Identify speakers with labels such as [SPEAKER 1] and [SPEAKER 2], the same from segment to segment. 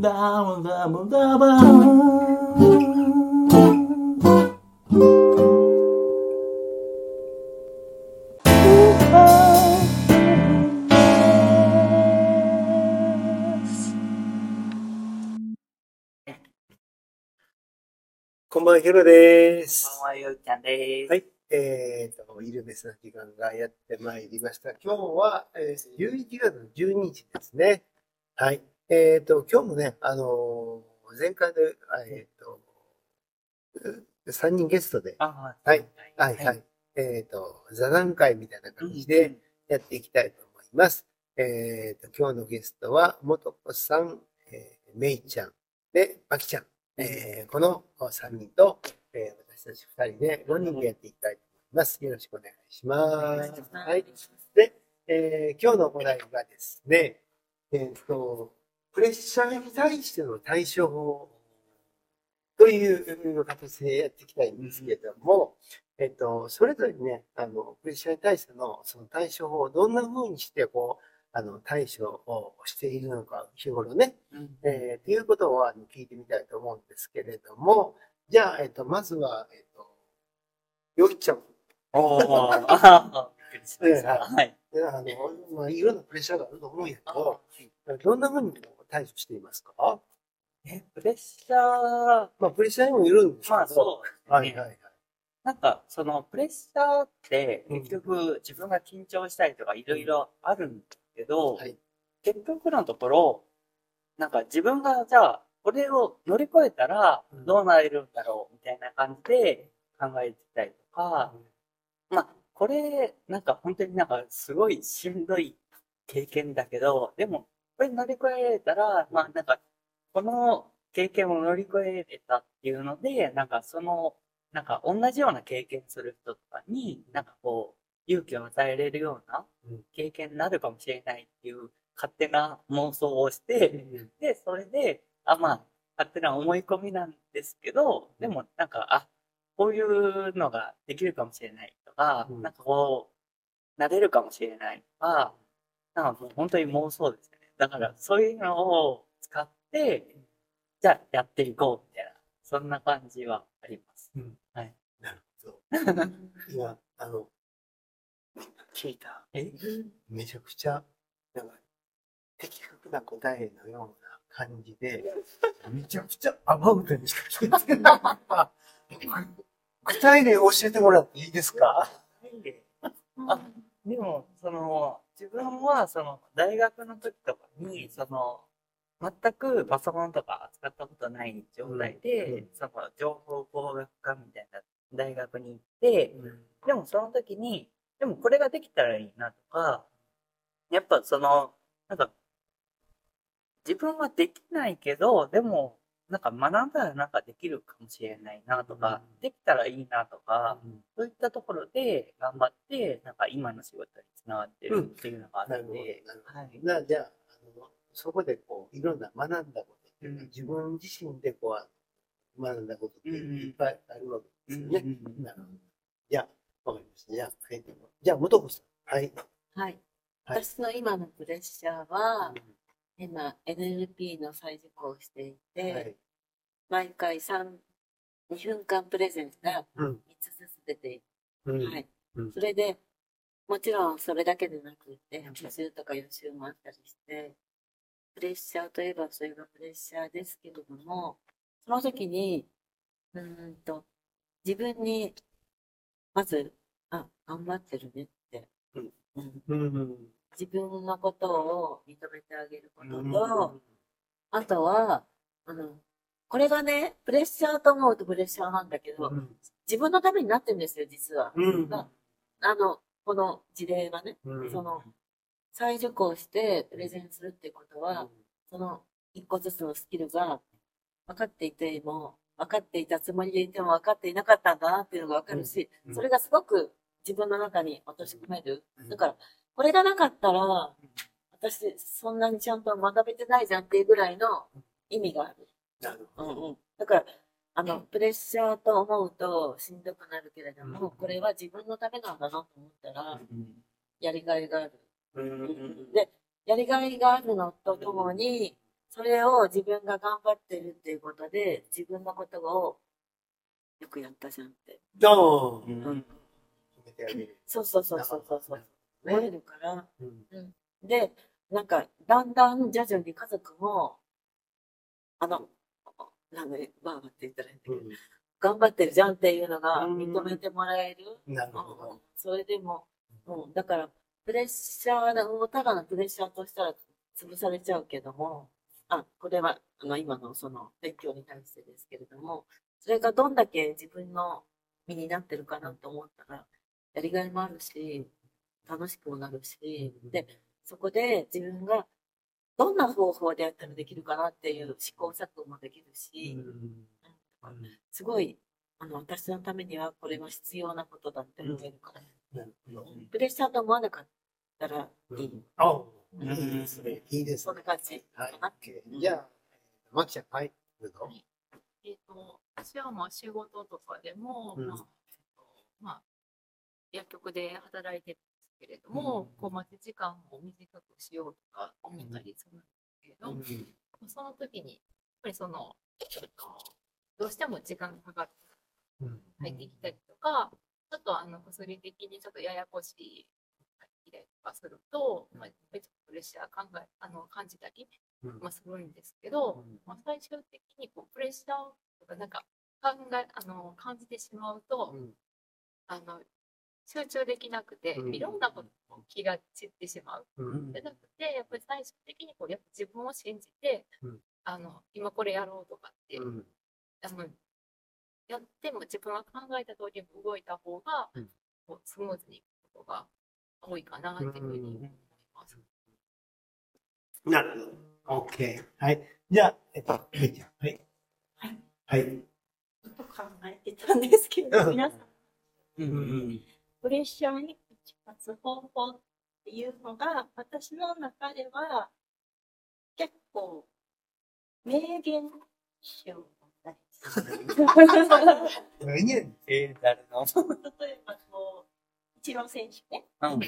[SPEAKER 1] ダブダブダブダブ
[SPEAKER 2] こんばんは、ヒロです。
[SPEAKER 3] こんばんは、ゆうちゃんです。
[SPEAKER 2] はい。えーと、イルベスの時間がやってまいりました。今日は、えー、11月の12日ですね。はい。えーと、今日もね、あのー前回で、えーと、3人ゲストで、
[SPEAKER 3] あ
[SPEAKER 2] はい。はい、はい。えーと、座談会みたいな感じでやっていきたいと思います。えーと、今日のゲストは、もとこさん、えー、めいちゃん、で、まきちゃん。えーこの3人と、えー私たち2人で5人でやっていきたいと思います。よろしくお願いします。はい。で、えー今日のお題がですね、えっ、と、プレッシャーに対しての対処法という形でやっていきたいんですけれども、えっ、と、それぞれね、あの、プレッシャーに対してのその対処法をどんな風にして、こう、あの、対処をしているのか、日頃ね、
[SPEAKER 3] うん
[SPEAKER 2] えー、ということをあの聞いてみたいと思うんですけれども、じゃあ、えっ、と、まずは、えっ、と、よいちゃん。
[SPEAKER 3] おー。はい。
[SPEAKER 2] であの、まあ、いろんなプレッシャーがあると思うんやけど、どんなふうに対処していますか？
[SPEAKER 3] え、プレッシャー、
[SPEAKER 2] まあ、プレッシャーにもよるんですけど。
[SPEAKER 3] まあそう。
[SPEAKER 2] はいはいはい。
[SPEAKER 3] なんか、そのプレッシャーって、
[SPEAKER 2] うん
[SPEAKER 3] 結局自分が緊張したりとかいろいろあるんですけど、
[SPEAKER 2] はい
[SPEAKER 3] 結局のところ、なんか自分がじゃあ、これを乗り越えたら
[SPEAKER 2] うん
[SPEAKER 3] どうなれるんだろうみたいな感じで考えてたりとか、まあ、これ、なんか本当になんかすごいしんどい経験だけど、でも、これ乗り越えられたら、まあなんか、この経験を乗り越えれたっていうので、なんかその、なんか同じような経験する人とかに、なんかこう、勇気を与えれるような
[SPEAKER 2] うん。
[SPEAKER 3] 経験になるかもしれないっていう勝手な妄想をして、で、それで、あ、まあ、勝手な思い込みなんですけど、でもなんか、あ、こういうのができるかもしれないとか、
[SPEAKER 2] うん。
[SPEAKER 3] なんかこう、なれるかもしれないとか、なんかもう本当に妄想ですよね。だからそういうのを使って、じゃあやっていこうみたいな、そんな感じはあります。
[SPEAKER 2] うん
[SPEAKER 3] はい。
[SPEAKER 2] なるほど。今、あの、聞いた。
[SPEAKER 3] え？
[SPEAKER 2] めちゃくちゃ、なんか、的確な答えのような感じで、めちゃくちゃアバウトにしか聞いてない。具体例教えてもらっていいですか？
[SPEAKER 3] あ、でも、その、自分は、その、大学の時とかに、その、全くパソコンとか扱ったことない状態で、
[SPEAKER 2] うん。うん
[SPEAKER 3] その、情報工学科みたいな大学に行って、でもその時に、でもこれができたらいいなとか、やっぱその、なんか、自分はできないけど、でも、なんか学んだらなんかできるかもしれないなとか、
[SPEAKER 2] うん
[SPEAKER 3] できたらいいなとか、そういったところで頑張って、なんか今の仕事につながってるっていうのがあ
[SPEAKER 2] なるほど。
[SPEAKER 3] るんで、
[SPEAKER 2] なるほど
[SPEAKER 3] はい。
[SPEAKER 2] なじゃあ、あのそこでこう、いろんな学んだことっていうか、
[SPEAKER 3] うん
[SPEAKER 2] 自分自身でこう、学んだことって
[SPEAKER 3] うんうん
[SPEAKER 2] いっぱいあるわけですよね。
[SPEAKER 3] うんうんうん
[SPEAKER 2] なるほど。じゃあ、わかりました。じゃあ、はい、じゃあ、元子さん。はい。
[SPEAKER 4] はい。
[SPEAKER 2] はい
[SPEAKER 4] 私の今のプレッシャーは、今 NLP の再受講をしていて、
[SPEAKER 2] はい。
[SPEAKER 4] 毎回3、2分間プレゼンが
[SPEAKER 2] うん。
[SPEAKER 4] 3つずつ出てい
[SPEAKER 2] うん。
[SPEAKER 4] はい
[SPEAKER 2] うん
[SPEAKER 4] それで、もちろんそれだけでなくて、補習とか予習もあったりして、プレッシャーといえばそれがプレッシャーですけれども、その時に、うーんと、自分に、まず、あ、頑張ってるねって、
[SPEAKER 2] うん
[SPEAKER 4] うん
[SPEAKER 2] うん。
[SPEAKER 4] 自分のことを認めてあげることと、あとは、あの、これがね、プレッシャーと思うとプレッシャーなんだけど、自分のためになってるんですよ、実は。
[SPEAKER 2] うん。
[SPEAKER 4] まああの、この事例がね、
[SPEAKER 2] うん。
[SPEAKER 4] その、再受講してプレゼンするってことは、その一個ずつのスキルが分かっていても、分かっていたつもりでいても分かっていなかったんだなっていうのが分かるし、
[SPEAKER 2] うん。
[SPEAKER 4] それがすごく自分の中に落とし込める。
[SPEAKER 2] うん。
[SPEAKER 4] だから、これがなかったら、私そんなにちゃんと学べてないじゃんっていうぐらいの意味がある。
[SPEAKER 2] なるほど。
[SPEAKER 4] うんうん。だから、あの、プレッシャーと思うとしんどくなるけれども、これは自分のためなんだなと思ったら、やりがいがある。
[SPEAKER 2] うん
[SPEAKER 4] で、やりがいがあるのとともに、それを自分が頑張ってるっていうことで、自分のことをよくやったじゃんって。
[SPEAKER 2] どう
[SPEAKER 3] うん。
[SPEAKER 4] そうそうそうそうそうそう。思えるから。
[SPEAKER 2] うん
[SPEAKER 4] で、なんか、だんだん徐々に家族も、あの、なんで、バーバって言ったらいいんだけど、頑張ってるじゃんっていうのが認めてもらえる。
[SPEAKER 2] なるほ
[SPEAKER 4] うん
[SPEAKER 2] ど。
[SPEAKER 4] それでも、うん、だから、プレッシャーをただのプレッシャーとしたら潰されちゃうけども、あ、これは、あの、今のその勉強に対してですけれども、それがどんだけ自分の身になってるかなと思ったら、やりがいもあるし、楽しくもなるし、で、そこで自分がどんな方法でやったらできるかなっていう試行錯誤もできるし、すごい、あの、私のためにはこれは必要なことだって思えるから。プレッシャーと思わなかったらいい。
[SPEAKER 2] あ
[SPEAKER 4] うん
[SPEAKER 2] いいですね。いいですね
[SPEAKER 4] そんな。感じ
[SPEAKER 2] はい
[SPEAKER 4] かな。。
[SPEAKER 2] OK じゃあ、マキちゃん、はい。どうぞ
[SPEAKER 5] えっ、と、私はまあ仕事とかでも、
[SPEAKER 2] うん
[SPEAKER 5] まあ、えっとまあ、薬局で働いてけれども、
[SPEAKER 2] うん。
[SPEAKER 5] こう待ち時間を短くしようとか思ったりするんですけれど、その時に、やっぱりその、えっとどうしても時間がかかって
[SPEAKER 2] うん。
[SPEAKER 5] 入ってきたりとか、ちょっとあの薬的にちょっとややこしいたりとかすると、まあ、やっぱりちょっとプレッシャー考えあの感じたり、
[SPEAKER 2] うん。
[SPEAKER 5] まあ、するんですけど、
[SPEAKER 2] うん。
[SPEAKER 5] まあ、最終的にこうプレッシャーとかなんか考えあの感じてしまうと、
[SPEAKER 2] うん。
[SPEAKER 5] あの集中できなくて、
[SPEAKER 2] うん
[SPEAKER 5] いろんなことに気が散ってしまう。
[SPEAKER 2] うん
[SPEAKER 5] じゃなくて、やっぱり最終的にこうやっぱ自分を信じて、
[SPEAKER 2] うん
[SPEAKER 5] あの今これやろうとかって、
[SPEAKER 2] うん
[SPEAKER 5] あのやっても自分が考えた通りに動いた方が、
[SPEAKER 2] うん
[SPEAKER 5] こうスムーズにいくことが多いかなっていうふうに思います。
[SPEAKER 2] なるほど。OK。はい。じゃあ、えっと、メイちゃん。はい。
[SPEAKER 6] はい。
[SPEAKER 2] はい。
[SPEAKER 6] ずっと考えてたんですけど、皆さん、
[SPEAKER 2] うん
[SPEAKER 6] プレッシャーに打ち勝つ方法っていうのが、私の中では、結構、名言集だったりする。
[SPEAKER 2] 何やねん。
[SPEAKER 3] えー、誰の
[SPEAKER 6] 例えば、こう、一郎選手ね、
[SPEAKER 3] うん。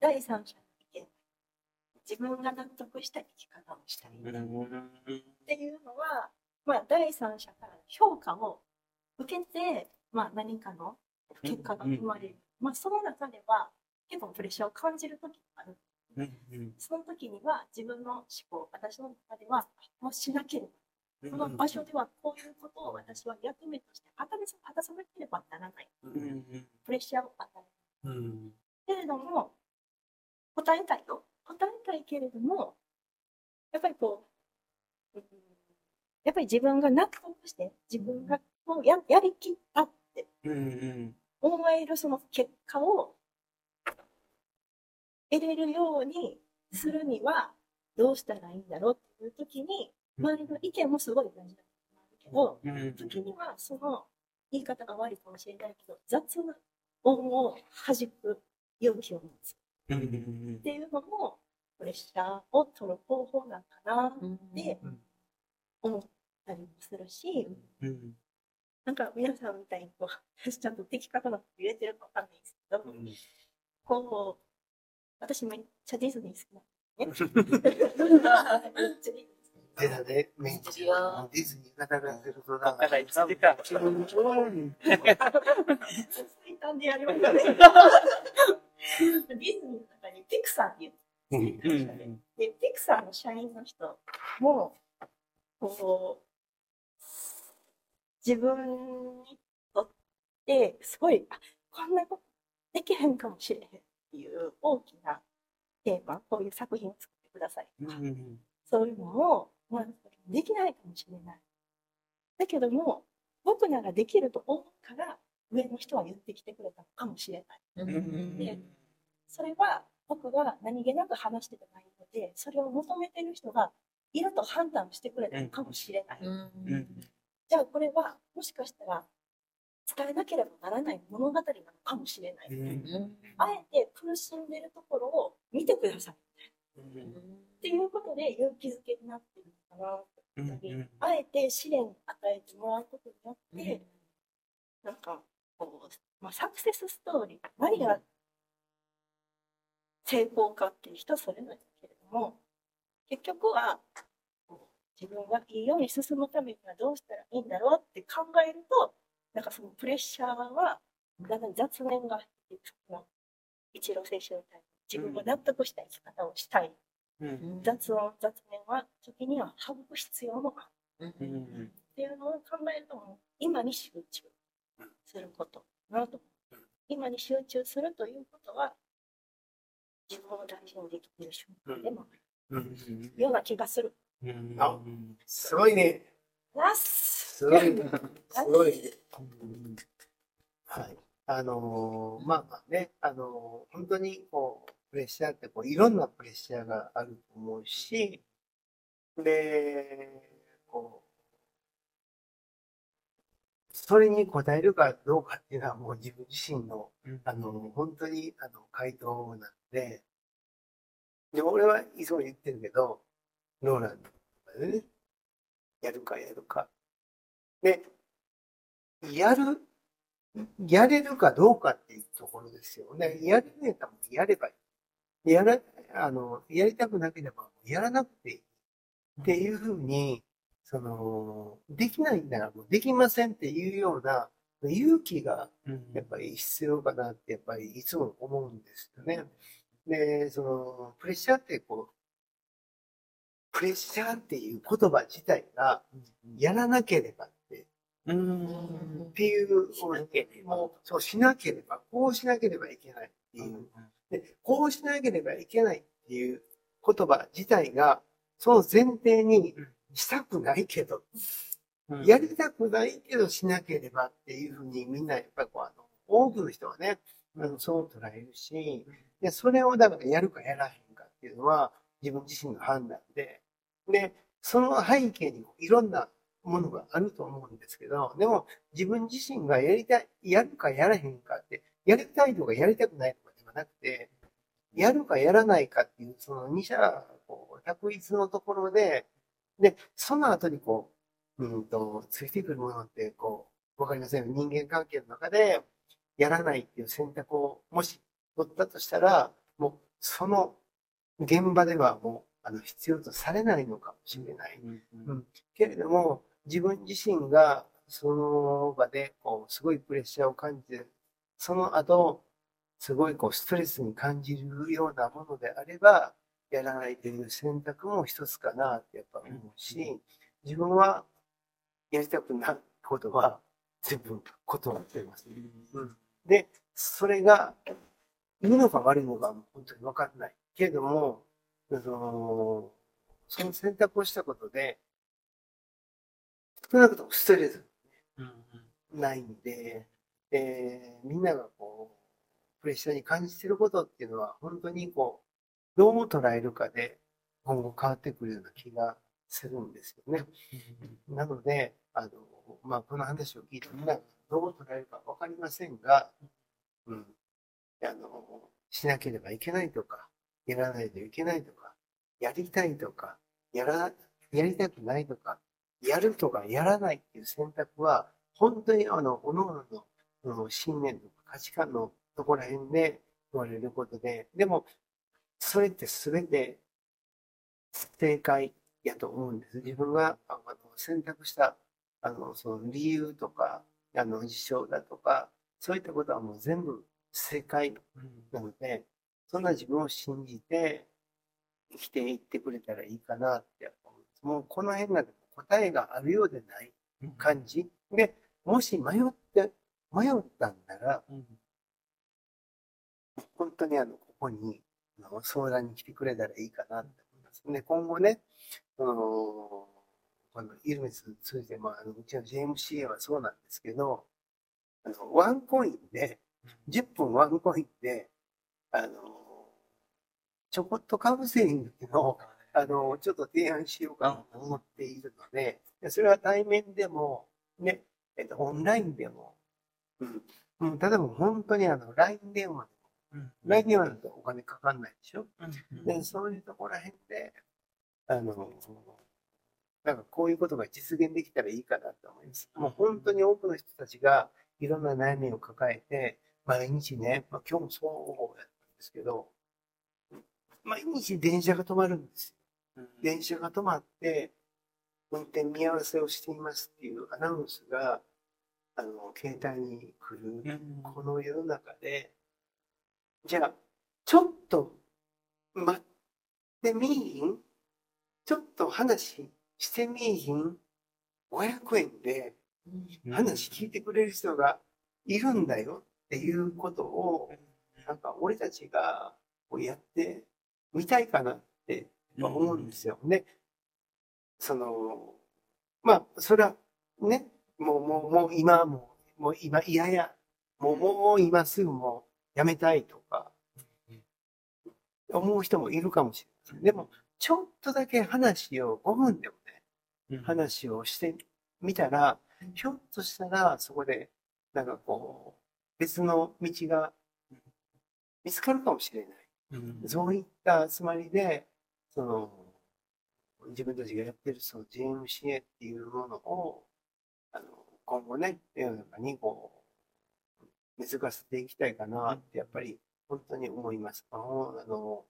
[SPEAKER 6] 第三者の意見、自分が納得した生き方をしたりっていうのは、まあ、第三者から評価を受けて、まあ、何かの結果が生まれる。まあ、その中では、結構プレッシャーを感じるときがある。その時には自分の思考、私の中では、もうしなければ、この場所ではこういうことを私は役目として果たさ果たさなければならない。プレッシャーを与える。
[SPEAKER 2] うん。
[SPEAKER 6] けれども、答えたいと。答えたいけれども、やっぱりこう、うんやっぱり自分が納得して、自分がこうややりきったって思えるその結果を得れるようにするにはどうしたらいいんだろうっていう時に、周りの意見もすごい大事だけど、時にはその言い方が悪いかもしれないけど、雑な音を弾く勇気を持つ。っていうのも、プレッシャーを取る方法なんかなって思ったりもするし、なんか皆さんみたいにこう、私ちゃんと的確なこと言えてるかわかんないですけど、こう、私めっちゃディズニー好きなんですね。めっちゃディズニー
[SPEAKER 2] 出たね、メイちゃん。ディズニー語らせるとだ
[SPEAKER 3] だから1時間。
[SPEAKER 6] 最短でやりましたね。ディズニーの中にピクサーっていうで、ピクサーの社員の人も、こう、自分にとって、すごい、あ、こんなことできへんかもしれへんっていう大きなテーマ、こういう作品を作ってくださいとか、そういうのを、まあ、できないかもしれない。だけども、僕ならできると思うから、上の人は言ってきてくれたのかもしれない。でそれは僕が何気なく話してた内容で、それを求めてる人がいると判断してくれたのかもしれない。じゃあこれはもしかしたら伝えなければならない物語なのかもしれない。あえて苦しんでるところを見てください。っていうことで勇気づけになってるのかなあえて試練を与えてもらうことによって、なんかこう、まあ、サクセスストーリー、何が成功かっていう人それぞれだけれども、結局は自分がいいように進むためにはどうしたらいいんだろうって考えると、なんかそのプレッシャーは、だんだん雑念が入ってくる。一郎選手みたいに自分が納得した生き方をしたい。雑音、雑念は時には省く必要もある。っていうのを考えると、今に集中することなと。今に集中するということは、自分を大事にできている瞬間でもあるような気がする。
[SPEAKER 2] あすごいね。
[SPEAKER 6] す
[SPEAKER 2] すごいね。すごいね。はい。あのーまあまあね、あのー本当にこう、プレッシャーってこう、いろんなプレッシャーがあると思うし、で、こう、それに応えるかどうかっていうのはもう自分自身の、あの、本当に、あの、回答なんで、で、俺はいつも言ってるけど、ローランドでね、やるかやるか。で、やる、やれるかどうかっていうところですよね。やれねえかもやればいい。やら、あの、やりたくなければやらなくていい。っていうふうに、その、できないんだらもうできませんっていうような勇気がやっぱり必要かなってやっぱりいつも思うんですよね。で、その、プレッシャーってこう、プレッシャーっていう言葉自体がやらなければって、っていう、もう、そうしなければ、こうしなければいけないっていう。で、こうしなければいけないっていう言葉自体が、その前提にしたくないけど、やりたくないけどしなければっていうふうにみんなやっぱりこう、あの、多くの人はね、あのそう捉えるし、で、それをだからやるかやらへんかっていうのは自分自身の判断で、で、その背景にいろんなものがあると思うんですけど、でも自分自身がやりたい、やるかやらへんかって、やりたいとかやりたくないとかではなくて、やるかやらないかっていう、その二者、こう、択一のところで、で、その後にこう、うんと、ついてくるものって、こう、わかりません。人間関係の中で、やらないっていう選択を、もし取ったとしたら、もう、その現場ではもう、あの、必要とされないのかもしれない。うん。けれども、自分自身が、その場で、こう、すごいプレッシャーを感じて、その後、すごいこう、ストレスに感じるようなものであれば、やらないという選択も一つかなってやっぱ思うし、自分はやりたくないことは全部断っています。うん、で、それがいいのか悪いのか本当に分かんない。けれども、その、その選択をしたことで、少なくともストレスないんで、えーみんながこう、プレッシャーに感じてることっていうのは、本当にこう、どう捉えるかで今後変わってくるような気がするんですよね。なので、あの、まあ、この話を聞いてみんながどう捉えるかわかりませんが、うん。あの、しなければいけないとか、やらないといけないとか、やりたいとか、やら、やりたくないとか、やるとかやらないっていう選択は、本当にあの、各々のその信念とか価値観のところら辺で言われることで、でも、それって全て正解やと思うんです。自分があの選択した、あの、その理由とか、あの、事象だとか、そういったことはもう全部正解なので、そんな自分を信じて生きていってくれたらいいかなって思う。もうこの辺が答えがあるようでない。感じ。で、もし迷って、迷ったんなら、
[SPEAKER 3] うん
[SPEAKER 2] 本当にあの、ここに相談に来てくれたらいいかなって思います。で、今後ね、その、このイルメス通じて、まあ、あのうちの JMCA はそうなんですけど、あの、ワンコインで、10分ワンコインで、あの、ちょこっとカウンセリングのを、あの、ちょっと提案しようかなと思っているので、でそれは対面でも、ね、えっと、オンラインでも、うん。うん、例えば本当にあの、LINE 電話でも、LINE 電話だとお金かかんないでしょ？で、そういうところら辺で、あの、なんかこういうことが実現できたらいいかなと思います。もう本当に多くの人たちがいろんな悩みを抱えて、毎日ね、まあ、今日もそうやっですけど、毎日電車が止まるんですよ。電車が止まって、運転見合わせをしていますっていうアナウンスが、あの、携帯に来る、この世の中で、じゃあ、ちょっと待ってみいひん？ちょっと話してみいひん ?500 円で話聞いてくれる人がいるんだよっていうことを、なんか俺たちがこうやってみたいかなって思うんですよ。ね。その、まあ、それはね、もう、もう、もう今はもう、もう今、いやいや、もう、もう今すぐもうやめたいとか、思う人もいるかもしれません。でも、ちょっとだけ話を5分でもね、話をしてみたら、ひょっとしたらそこで、なんかこう、別の道が見つかるかもしれない。そういった集まりで、その、自分たちがやってるその JMCA っていうものを、あの、今後ね、世の中にこう、根付かせていきたいかなって、やっぱり本当に思います。あの、あの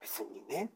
[SPEAKER 2] 別にね、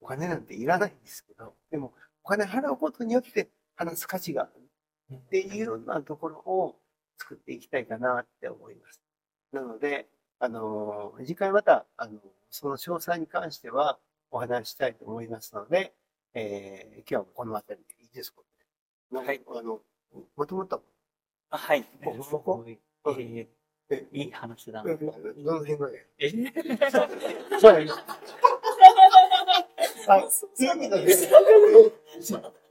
[SPEAKER 2] お金なんていらないんですけど、でも、お金払うことによって話す価値があるっていうようなところを作っていきたいかなって思います。なので、あの、次回また、あの、その詳細に関してはお話ししたいと思いますので、えー今日はこの辺りでいいですかはい。あの、もともと、
[SPEAKER 3] あはい。
[SPEAKER 2] ここ
[SPEAKER 3] え
[SPEAKER 2] え
[SPEAKER 3] ーいい話だな。
[SPEAKER 2] どの辺がね。
[SPEAKER 3] え？
[SPEAKER 2] そうや はい。ということで、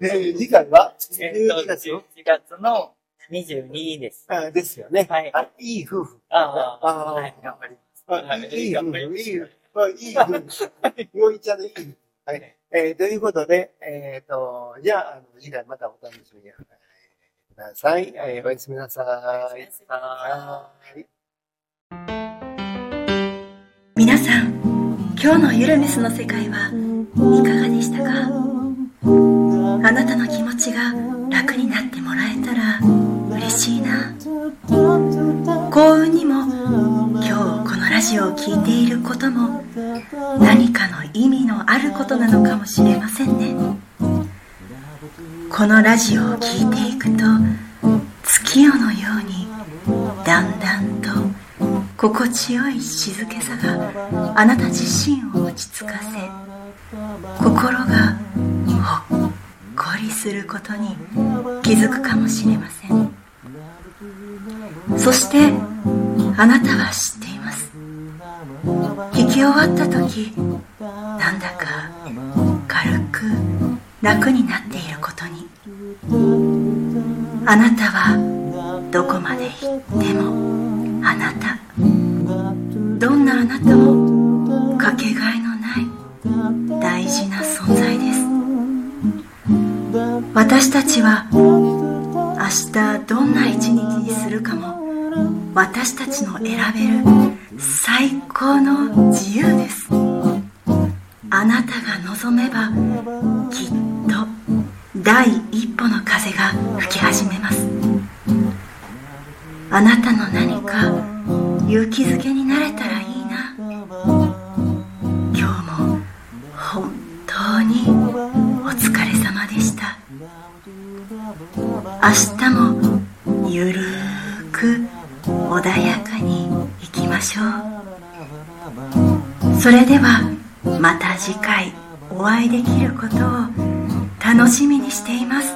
[SPEAKER 2] えー次回は、
[SPEAKER 3] えっと、
[SPEAKER 2] 12月の
[SPEAKER 3] 11月の22です。
[SPEAKER 2] あですよね。
[SPEAKER 3] はい
[SPEAKER 2] あいい夫婦。
[SPEAKER 3] ああ、はい、頑張ります。い
[SPEAKER 2] いい夫婦。
[SPEAKER 3] 頑張ります
[SPEAKER 2] いい夫婦。あいい夫婦。よいちゃんのいい夫婦。はい。えーということで、えっ、と、じゃあ、あの、次回またお楽しみにください。えーおやすみなさい。
[SPEAKER 3] あー
[SPEAKER 2] はい。
[SPEAKER 7] 皆さん今日のゆるミスの世界はいかがでしたか？あなたの気持ちが楽になってもらえしいな。幸運にも今日このラジオを聴いていることも何かの意味のあることなのかもしれませんね。このラジオを聴いていくと月夜のようにだんだんと心地よい静けさがあなた自身を落ち着かせ心がほっこりすることに気づくかもしれません。ます聞き終わった時なんだか軽く楽になっていることに。あなたはどこまで行ってもあなたどんなあなたもかけがえのない大事な存在です。私たちは明日どんな一日にするかも私たちの選べる最高の自由です。あなたが望めばきっと第一歩の風が吹き始めます。あなたの何か勇気づけになれたらいいな。今日も本当にお疲れ様でした。明日もゆるそれではまた次回お会いできることを楽しみにしています。
[SPEAKER 1] す